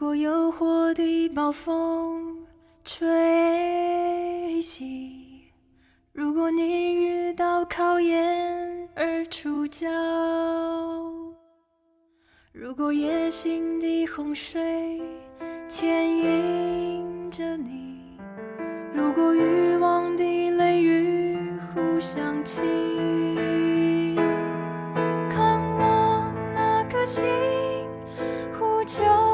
如果诱惑的暴风吹袭，如果你遇到考验而出脚，如果野心的洪水牵引着你，如果欲望的雷雨互相侵，看我那颗心，呼救。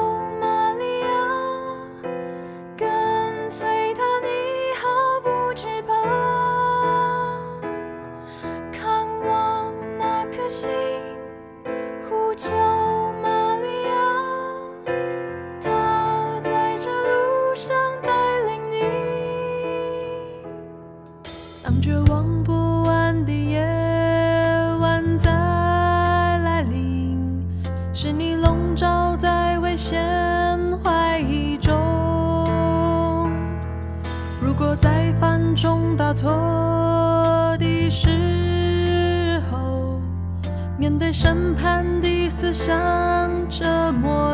错的时候，面对审判的思想折磨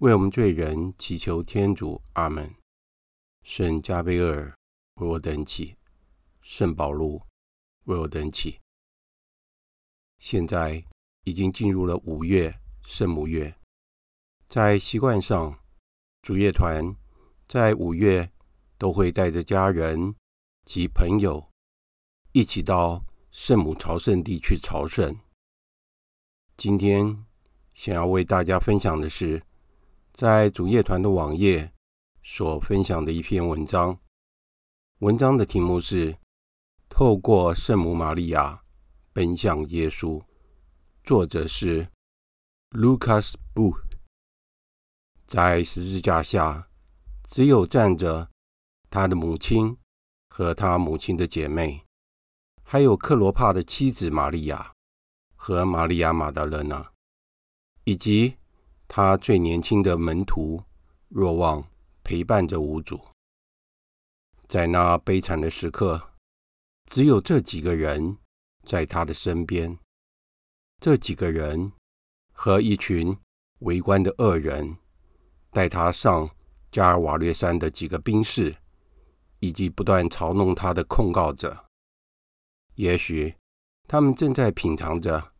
为我们罪人祈求天主。阿门。圣加贝尔为我等祈，圣保禄为我等祈。现在已经进入了五月圣母月，在习惯上，主乐团在五月都会带着家人及朋友一起到圣母朝圣地去朝圣。今天想要为大家分享的是，在主业团的网页所分享的一篇文章。文章的题目是《透过圣母玛利亚奔向耶稣》，作者是 Lucas Booth。在十字架下，只有站着他的母亲和他母亲的姐妹，还有克罗帕的妻子玛利亚。和玛利亚·玛达勒娜，以及他最年轻的门徒若望陪伴着无主，在那悲惨的时刻，只有这几个人在他的身边。这几个人和一群围观的恶人，带他上加尔瓦略山的几个兵士，以及不断嘲弄他的控告者。也许他们正在品尝着。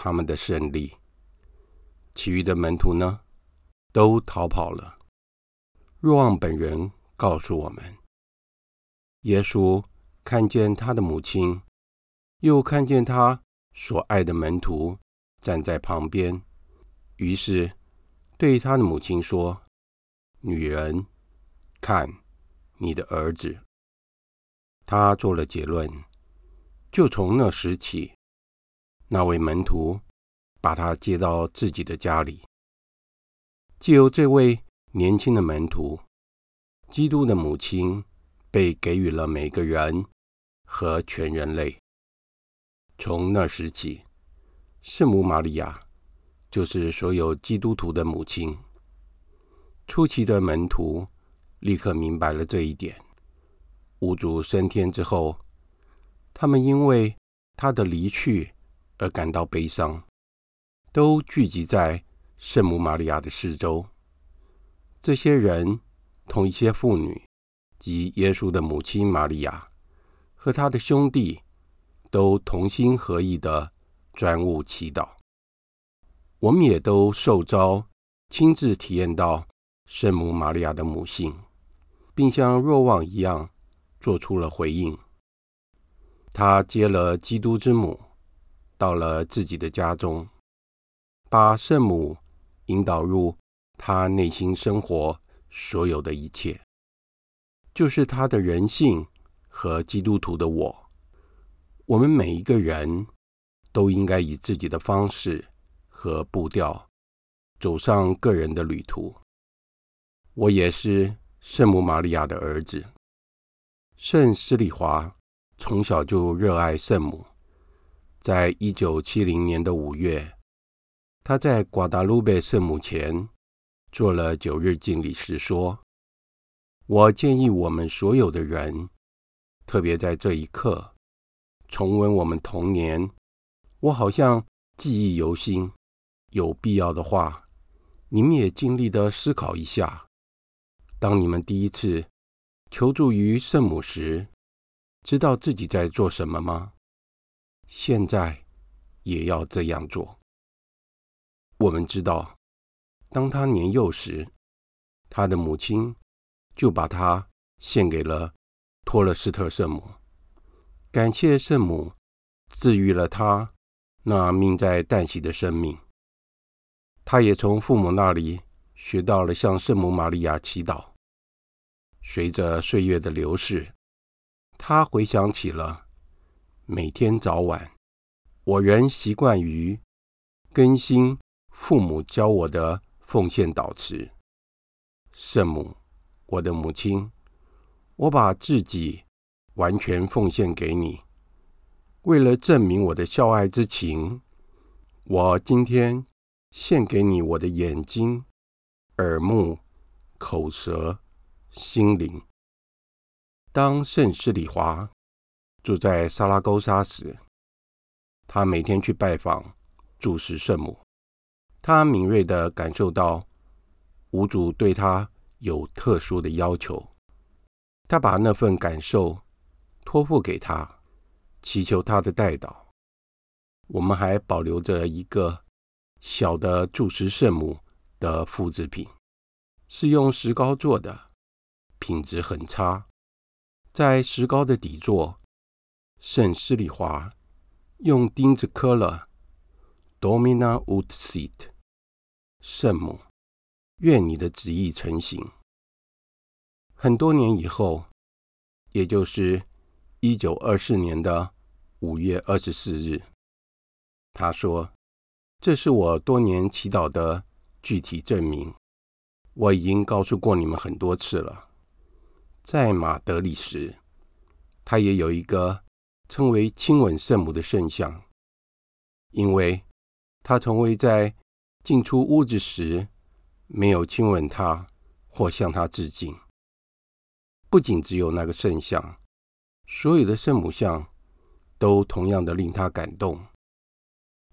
他们的胜利，其余的门徒呢，都逃跑了。若望本人告诉我们，耶稣看见他的母亲，又看见他所爱的门徒站在旁边，于是对他的母亲说：“女人，看你的儿子。”他做了结论，就从那时起。那位门徒把他接到自己的家里，借由这位年轻的门徒，基督的母亲被给予了每个人和全人类。从那时起，圣母玛利亚就是所有基督徒的母亲。初期的门徒立刻明白了这一点。五主升天之后，他们因为他的离去。而感到悲伤，都聚集在圣母玛利亚的四周。这些人同一些妇女及耶稣的母亲玛利亚和他的兄弟，都同心合意的专务祈祷。我们也都受召亲自体验到圣母玛利亚的母性，并像若望一样做出了回应。他接了基督之母。到了自己的家中，把圣母引导入他内心生活所有的一切，就是他的人性和基督徒的我。我们每一个人都应该以自己的方式和步调走上个人的旅途。我也是圣母玛利亚的儿子。圣施礼华从小就热爱圣母。在一九七零年的五月，他在瓜达卢贝圣母前做了九日敬礼时说：“我建议我们所有的人，特别在这一刻，重温我们童年。我好像记忆犹新。有必要的话，你们也尽力的思考一下：当你们第一次求助于圣母时，知道自己在做什么吗？”现在也要这样做。我们知道，当他年幼时，他的母亲就把他献给了托勒斯特圣母，感谢圣母治愈了他那命在旦夕的生命。他也从父母那里学到了向圣母玛利亚祈祷。随着岁月的流逝，他回想起了。每天早晚，我仍习惯于更新父母教我的奉献祷词。圣母，我的母亲，我把自己完全奉献给你。为了证明我的孝爱之情，我今天献给你我的眼睛、耳目、口舌、心灵。当圣施礼华住在萨拉沟沙时，他每天去拜访住持圣母，他敏锐地感受到无主对他有特殊的要求，他把那份感受托付给他，祈求他的代导。我们还保留着一个小的住持圣母的复制品，是用石膏做的，品质很差。在石膏的底座，圣施里华用钉子刻了 “Domina ut sit”，圣母，愿你的旨意成行。很多年以后，也就是一九二四年的五月二十四日，他说：“这是我多年祈祷的具体证明。我已经告诉过你们很多次了。在马德里时，他也有一个称为‘亲吻圣母’的圣像，因为他从未在进出屋子时没有亲吻他或向他致敬。”不仅只有那个圣像，所有的圣母像都同样的令他感动。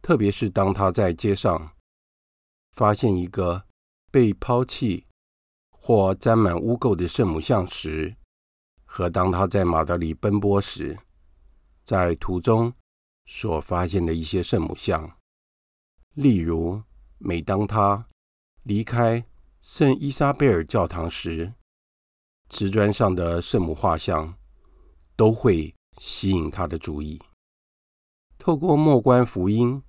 特别是当他在街上发现一个被抛弃或沾满污垢的圣母像时，和当他在马德里奔波时，在途中所发现的一些圣母像，例如每当他离开圣伊莎贝尔教堂时。瓷砖上的圣母画像都会吸引他的注意。透过默观福音，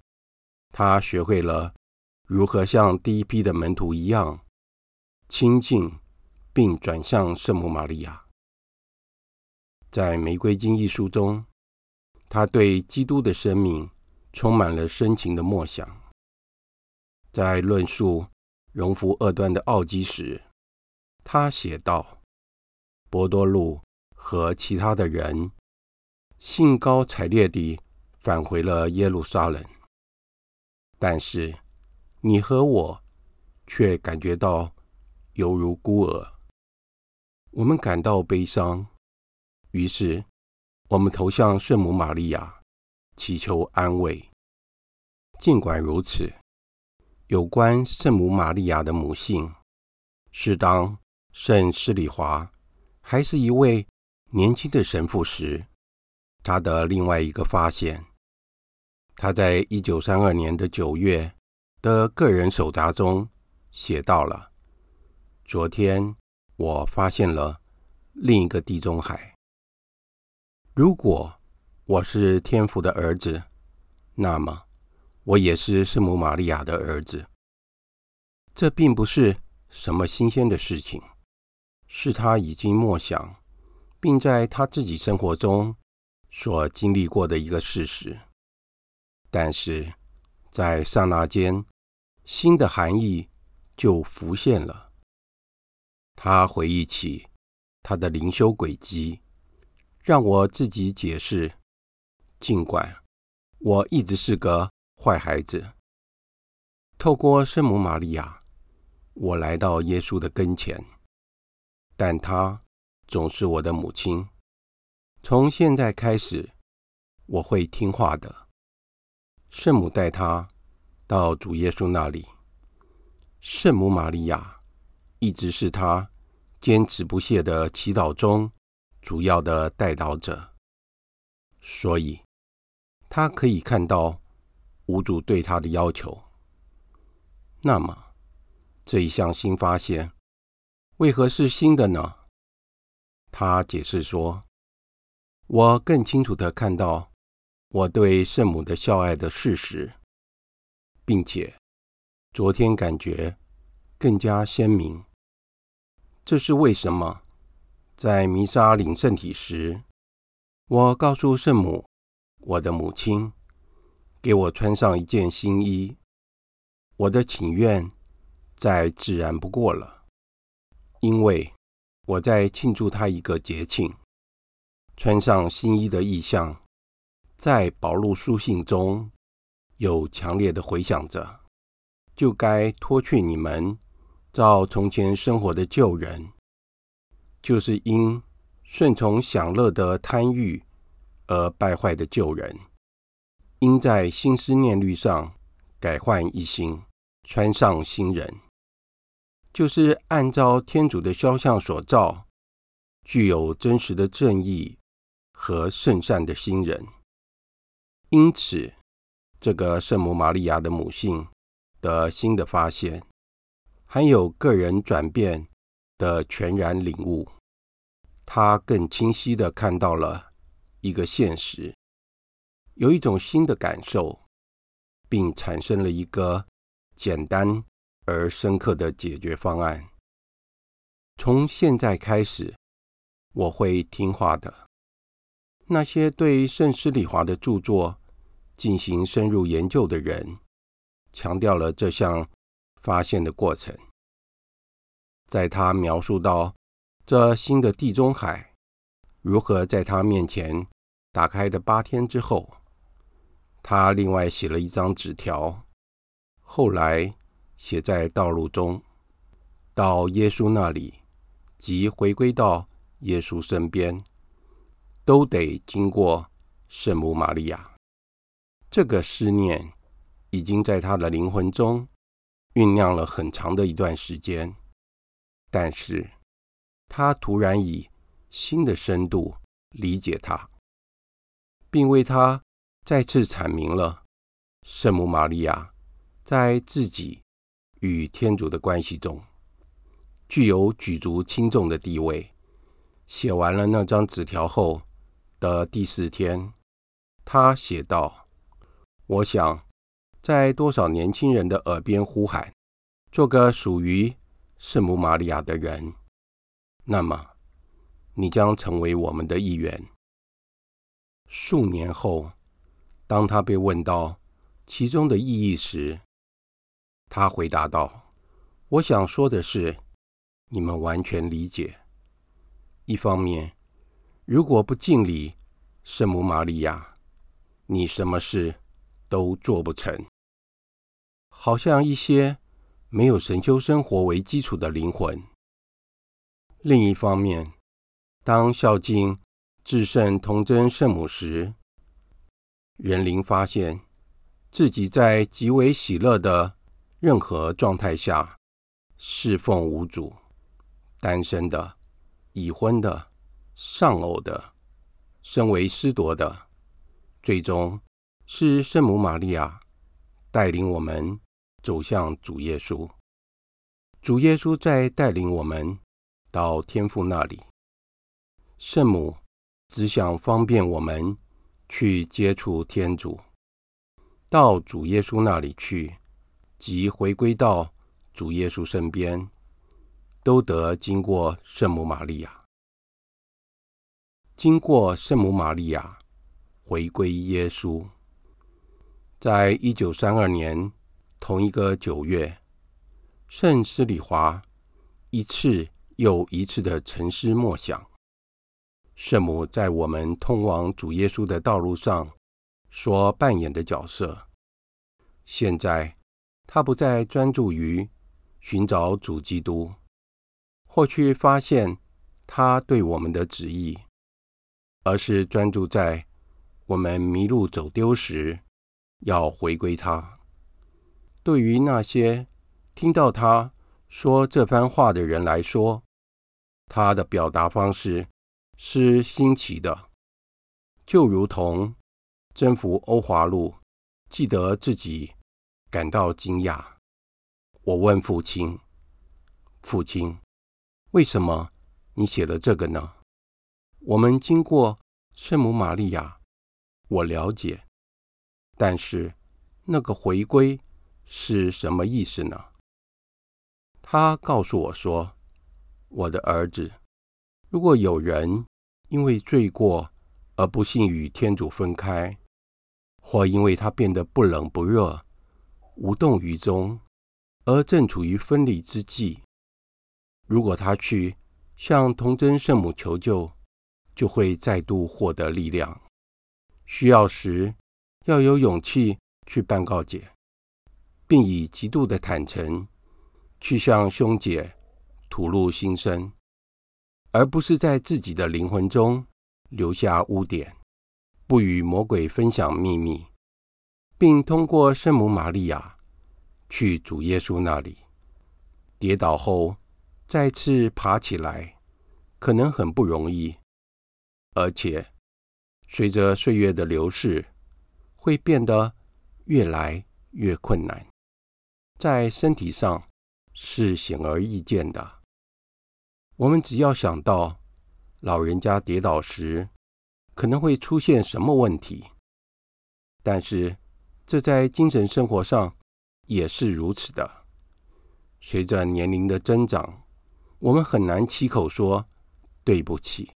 他学会了如何像第一批的门徒一样亲近并转向圣母玛利亚。在《玫瑰经》一书中，他对基督的生命充满了深情的默想。在论述荣福二段的奥迹时，他写道。伯多禄和其他的人兴高采烈地返回了耶路撒冷，但是你和我却感觉到犹如孤儿。我们感到悲伤，于是我们投向圣母玛利亚，祈求安慰。尽管如此，有关圣母玛利亚的母性，是当圣施礼华。还是一位年轻的神父时，他的另外一个发现，他在一九三二年的九月的个人手札中写到了：“昨天我发现了另一个地中海。如果我是天父的儿子，那么我也是圣母玛利亚的儿子。这并不是什么新鲜的事情。”是他已经默想，并在他自己生活中所经历过的一个事实。但是，在刹那间，新的含义就浮现了。他回忆起他的灵修轨迹，让我自己解释。尽管我一直是个坏孩子，透过圣母玛利亚，我来到耶稣的跟前。但她总是我的母亲。从现在开始，我会听话的。圣母带他到主耶稣那里。圣母玛利亚一直是他坚持不懈的祈祷中主要的代祷者，所以他可以看到无主对他的要求。那么，这一项新发现。为何是新的呢？他解释说：“我更清楚的看到我对圣母的孝爱的事实，并且昨天感觉更加鲜明。这是为什么？在弥撒领圣体时，我告诉圣母，我的母亲，给我穿上一件新衣。我的请愿再自然不过了。”因为我在庆祝他一个节庆，穿上新衣的意象，在保禄书信中有强烈的回响着，就该脱去你们照从前生活的旧人，就是因顺从享乐的贪欲而败坏的旧人，应在心思念虑上改换一新，穿上新人，就是按照天主的肖像所造，具有真实的正义和圣善的新人。因此，这个圣母玛利亚的母性的新的发现，还有个人转变的全然领悟，他更清晰的看到了一个现实，有一种新的感受，并产生了一个简单而深刻的解决方案。从现在开始，我会听话的。那些对圣施礼华的著作进行深入研究的人，强调了这项发现的过程。在他描述到这新的地中海如何在他面前打开的八天之后，他另外写了一张纸条，后来写在道路中，到耶稣那里，即回归到耶稣身边，都得经过圣母玛利亚。这个思念已经在他的灵魂中酝酿了很长的一段时间。但是，他突然以新的深度理解他，并为他再次阐明了圣母玛利亚在自己与天主的关系中具有举足轻重的地位。写完了那张纸条后的第四天，他写道：“我想在多少年轻人的耳边呼喊，做个属于……”圣母玛利亚的人，那么你将成为我们的一员。数年后，当他被问到其中的意义时，他回答道：“我想说的是，你们完全理解。一方面，如果不敬礼圣母玛利亚，你什么事都做不成。好像一些。”没有神修生活为基础的灵魂。另一方面，当孝敬至圣童贞圣母时，人灵发现自己在极为喜乐的任何状态下侍奉无主，单身的、已婚的、丧偶的、身为司铎的，最终是圣母玛利亚带领我们。走向主耶稣，主耶稣在带领我们到天父那里。圣母只想方便我们去接触天主，到主耶稣那里去，即回归到主耶稣身边，都得经过圣母玛利亚。经过圣母玛利亚，回归耶稣，在一九三二年。同一个九月，圣施礼华一次又一次的沉思默想，圣母在我们通往主耶稣的道路上所扮演的角色。现在，她不再专注于寻找主基督，或去发现他对我们的旨意，而是专注在我们迷路走丢时，要回归他。对于那些听到他说这番话的人来说，他的表达方式是新奇的，就如同征服欧华路，记得自己感到惊讶。我问父亲：“父亲，为什么你写了这个呢？”我们经过圣母玛利亚，我了解，但是那个回归。是什么意思呢？他告诉我说：“我的儿子，如果有人因为罪过而不幸与天主分开，或因为他变得不冷不热、无动于衷，而正处于分离之际，如果他去向童贞圣母求救，就会再度获得力量。需要时要有勇气去办告解。”并以极度的坦诚去向兄姐吐露心声，而不是在自己的灵魂中留下污点，不与魔鬼分享秘密，并通过圣母玛利亚去主耶稣那里。跌倒后再次爬起来，可能很不容易，而且随着岁月的流逝，会变得越来越困难，在身体上是显而易见的。我们只要想到老人家跌倒时可能会出现什么问题，但是这在精神生活上也是如此的。随着年龄的增长，我们很难开口说对不起，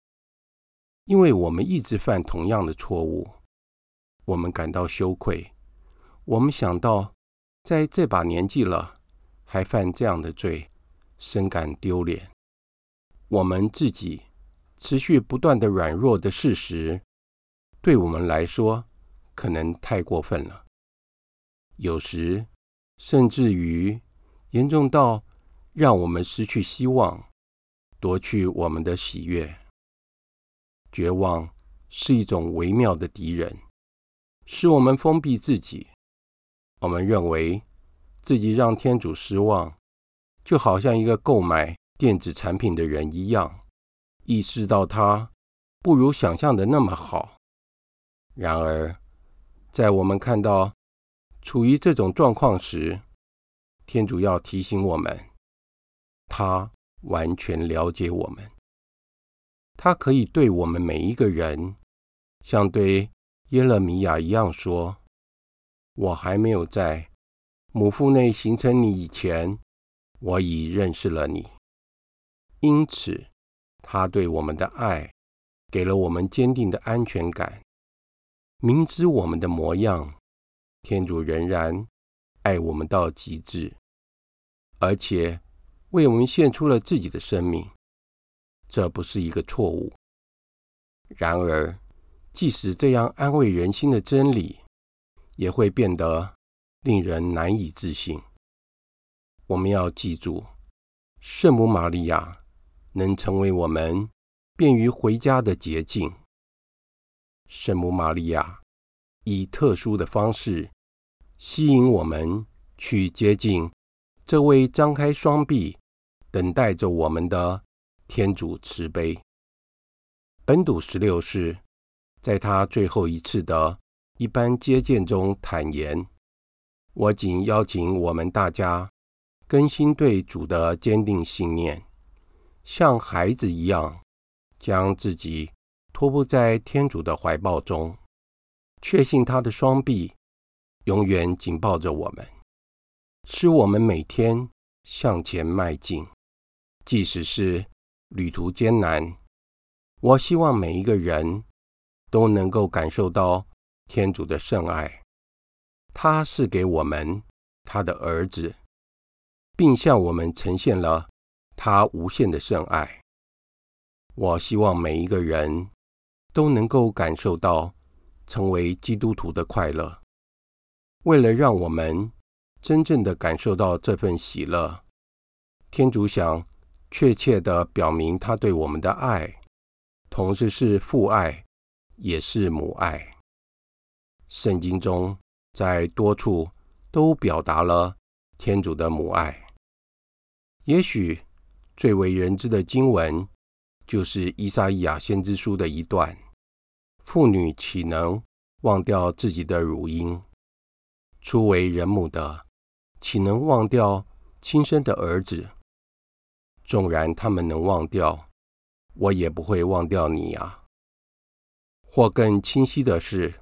因为我们一直犯同样的错误。我们感到羞愧，我们想到在这把年纪了还犯这样的罪，深感丢脸。我们自己持续不断的软弱的事实，对我们来说可能太过分了，有时甚至于。严重到让我们失去希望，夺去我们的喜悦。绝望是一种微妙的敌人，使我们封闭自己。我们认为自己让天主失望，就好像一个购买电子产品的人一样，意识到它不如想象的那么好。然而，在我们看到处于这种状况时，天主要提醒我们，他完全了解我们，他可以对我们每一个人，像对耶勒米亚一样说：“我还没有在母腹内形成你以前，我已认识了你。”因此，他对我们的爱，给了我们坚定的安全感。明知我们的模样，天主仍然爱我们到极致，而且为我们献出了自己的生命，这不是一个错误。然而，即使这样安慰人心的真理，也会变得令人难以置信。我们要记住，圣母玛利亚能成为我们便于回家的捷径。圣母玛利亚以特殊的方式。吸引我们去接近这位张开双臂等待着我们的天主慈悲。本笃十六世在他最后一次的一般接见中坦言：“我仅邀请我们大家更新对主的坚定信念，像孩子一样将自己托付在天主的怀抱中，确信他的双臂。”永远紧抱着我们，使我们每天向前迈进，即使是旅途艰难。我希望每一个人都能够感受到天主的圣爱，他是给我们他的儿子，并向我们呈现了他无限的圣爱。我希望每一个人都能够感受到成为基督徒的快乐。为了让我们真正的感受到这份喜乐，天主想确切地表明他对我们的爱，同时是父爱，也是母爱。圣经中在多处都表达了天主的母爱。也许最为人知的经文，就是伊撒意亚先知书的一段：“妇女岂能忘掉自己的乳婴？”初为人母的，岂能忘掉亲生的儿子？纵然他们能忘掉，我也不会忘掉你啊！或更清晰的是，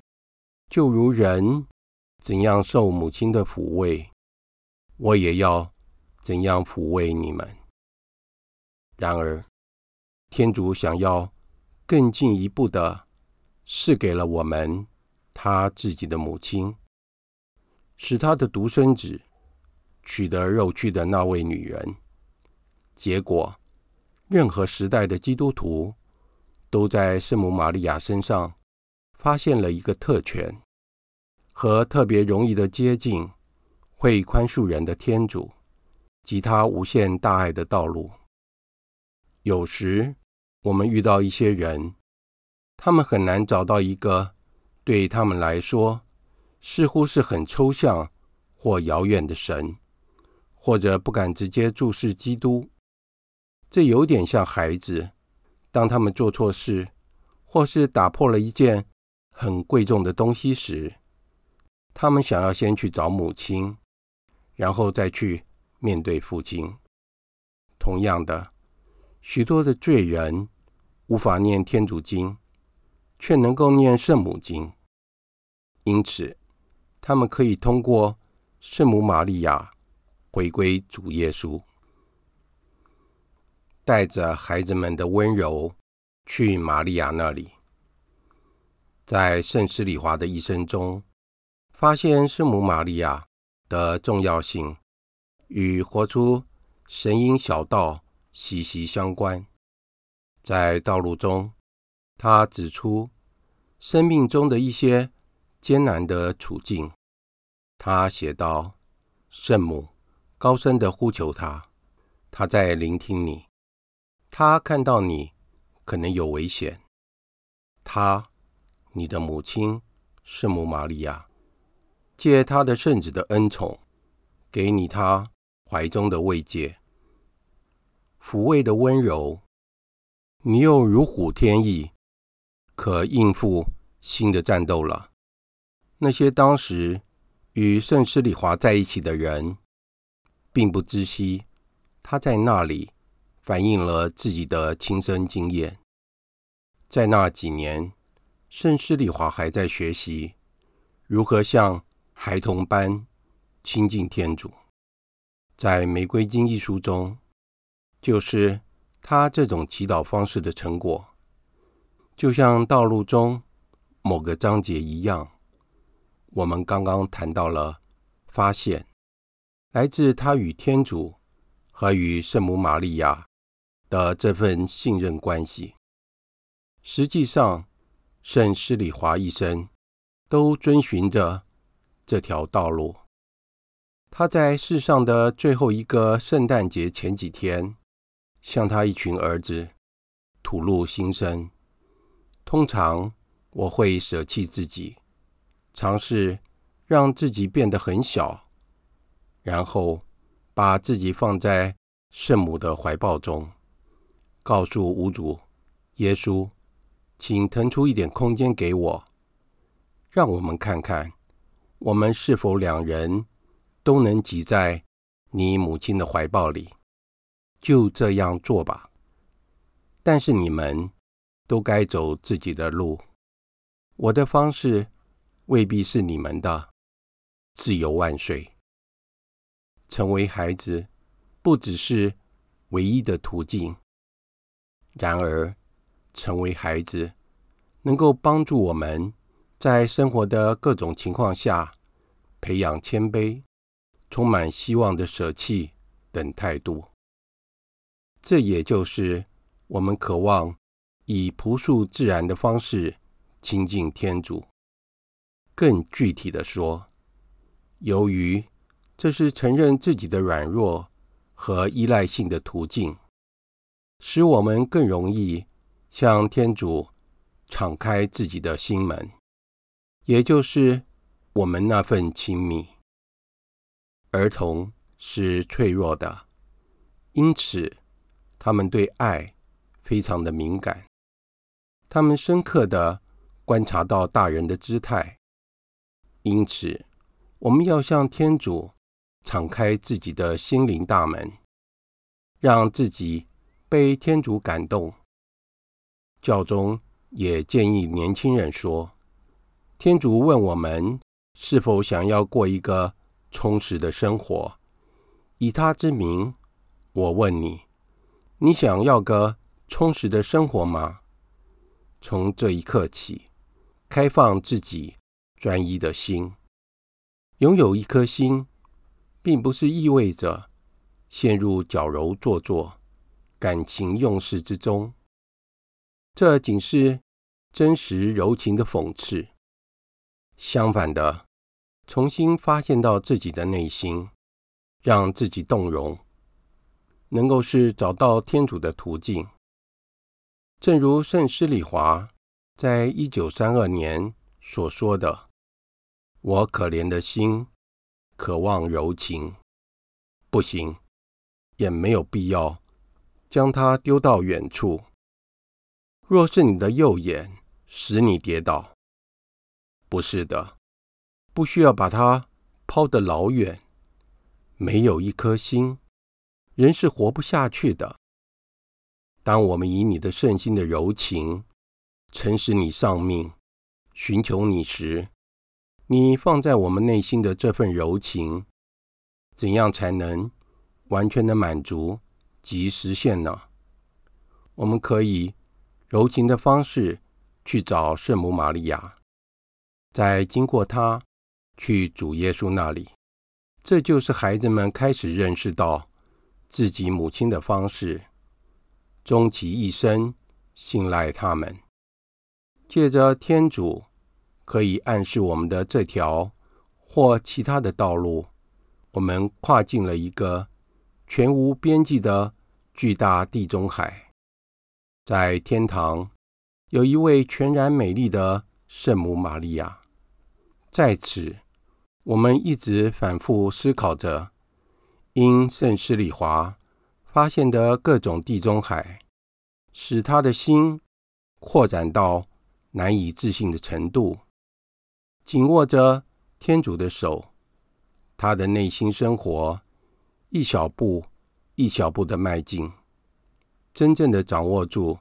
就如人怎样受母亲的抚慰，我也要怎样抚慰你们。然而，天主想要更进一步的，赐给了我们他自己的母亲。使他的独生子取得肉躯的那位女人，结果，任何时代的基督徒都在圣母玛利亚身上发现了一个特权和特别容易的接近会宽恕人的天主及他无限大爱的道路。有时我们遇到一些人，他们很难找到一个对他们来说。似乎是很抽象或遥远的神，或者不敢直接注视基督。这有点像孩子，当他们做错事，或是打破了一件很贵重的东西时，他们想要先去找母亲，然后再去面对父亲。同样的，许多的罪人无法念天主经，却能够念圣母经，因此他们可以通过圣母玛利亚回归主耶稣。带着孩子们的温柔去玛利亚那里，在圣施礼华的一生中，发现圣母玛利亚的重要性与活出神隐小道息息相关。在道路中，他指出生命中的一些艰难的处境。他写道：“圣母高声的呼求他，他在聆听你。”他看到你可能有危险，他，你的母亲圣母玛利亚，借他的圣子的恩宠，给你他怀中的慰藉，抚慰的温柔，你又如虎添翼，可应付新的战斗了。那些当时与圣施礼华在一起的人，并不知悉他在那里。反映了自己的亲身经验。在那几年，圣施礼华还在学习如何像孩童般亲近天主。在《玫瑰经》一书中，就是他这种祈祷方式的成果。就像道路中某个章节一样，我们刚刚谈到了发现，来自他与天主和与圣母玛利亚。的这份信任关系，实际上，圣施礼华一生都遵循着这条道路。他在世上的最后一个圣诞节前几天，向他一群儿子吐露心声。通常我会舍弃自己，尝试让自己变得很小，然后把自己放在圣母的怀抱中。告诉无主耶稣，请腾出一点空间给我，让我们看看，我们是否两人都能挤在你母亲的怀抱里。就这样做吧。但是你们都该走自己的路，我的方式未必是你们的。自由万岁！成为孩子，不只是唯一的途径。然而，成为孩子能够帮助我们在生活的各种情况下培养谦卑、充满希望的舍弃等态度。这也就是我们渴望以朴素自然的方式亲近天主。更具体的说，由于这是承认自己的软弱和依赖性的途径。使我们更容易向天主敞开自己的心门，也就是我们那份亲密。儿童是脆弱的，因此他们对爱非常的敏感。他们深刻地观察到大人的姿态，因此我们要向天主敞开自己的心灵大门，让自己。被天主感动，教宗也建议年轻人说：“天主问我们是否想要过一个充实的生活，以他之名，我问你，你想要个充实的生活吗？从这一刻起，开放自己专一的心，拥有一颗心，并不是意味着陷入矫揉做作。”感情用事之中，这仅是真实柔情的讽刺。相反的，重新发现到自己的内心，让自己动容，能够是找到天主的途径。正如圣施礼华在一九三二年所说的：“我可怜的心，渴望柔情，不行，也没有必要将它丢到远处。若是你的右眼使你跌倒，不是的，不需要把它抛得老远。没有一颗心，人是活不下去的。当我们以你的圣心的柔情，诚实你丧命，寻求你时，你放在我们内心的这份柔情，怎样才能完全的满足及实现呢？我们可以柔情的方式去找圣母玛利亚，再经过她去主耶稣那里。这就是孩子们开始认识到自己母亲的方式，终其一生信赖他们。借着天主可以暗示我们的这条或其他的道路，我们跨进了一个全无边际的巨大地中海。在天堂有一位全然美丽的圣母玛利亚，在此。我们一直反复思考着，因圣施礼华发现的各种地中海，使他的心扩展到难以置信的程度。紧握着天主的手，他的内心生活一小步一小步的迈进，真正的掌握住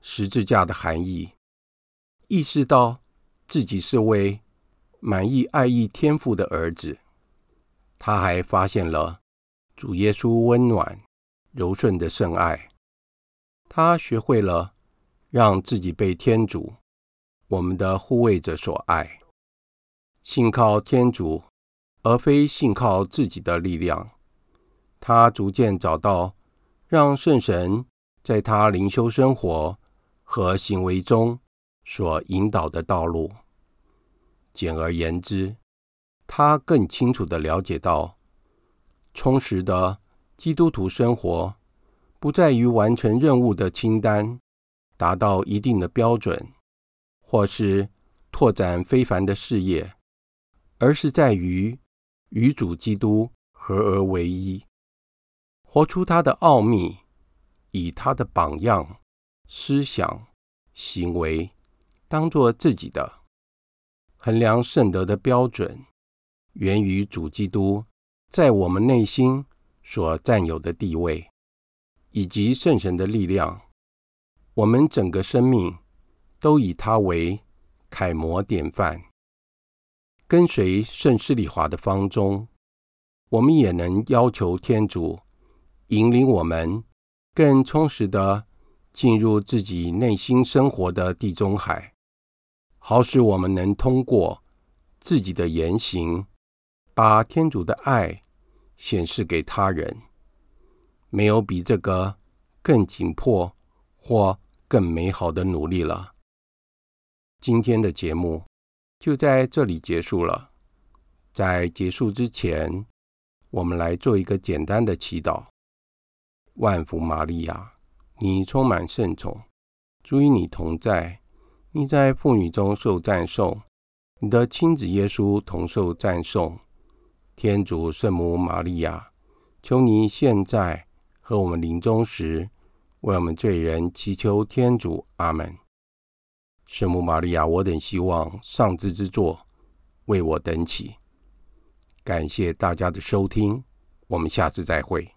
十字架的含义，意识到自己是为。满意爱意天父的儿子，他还发现了主耶稣温暖柔顺的圣爱。他学会了让自己被天主，我们的护卫者所爱，信靠天主，而非信靠自己的力量。他逐渐找到让圣神在他灵修生活和行为中所引导的道路。简而言之，他更清楚地了解到，充实的基督徒生活不在于完成任务的清单，达到一定的标准，或是拓展非凡的事业，而是在于与主基督合而为一，活出他的奥秘，以他的榜样、思想、行为当作自己的。衡量圣德的标准，源于主基督在我们内心所占有的地位，以及圣神的力量。我们整个生命都以他为楷模典范。跟随圣施礼华的方中，我们也能要求天主引领我们更充实地进入自己内心生活的地中海。好使我们能通过自己的言行，把天主的爱显示给他人。没有比这个更紧迫或更美好的努力了。今天的节目就在这里结束了。在结束之前，我们来做一个简单的祈祷：万福玛利亚，你充满圣宠，主与你同在。你在妇女中受赞颂，你的亲子耶稣同受赞颂。天主圣母玛利亚，求您现在和我们临终时，为我们罪人祈求天主。阿门。圣母玛利亚，我等希望上智之作为我等祈。感谢大家的收听，我们下次再会。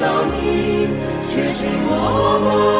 到你，感谢。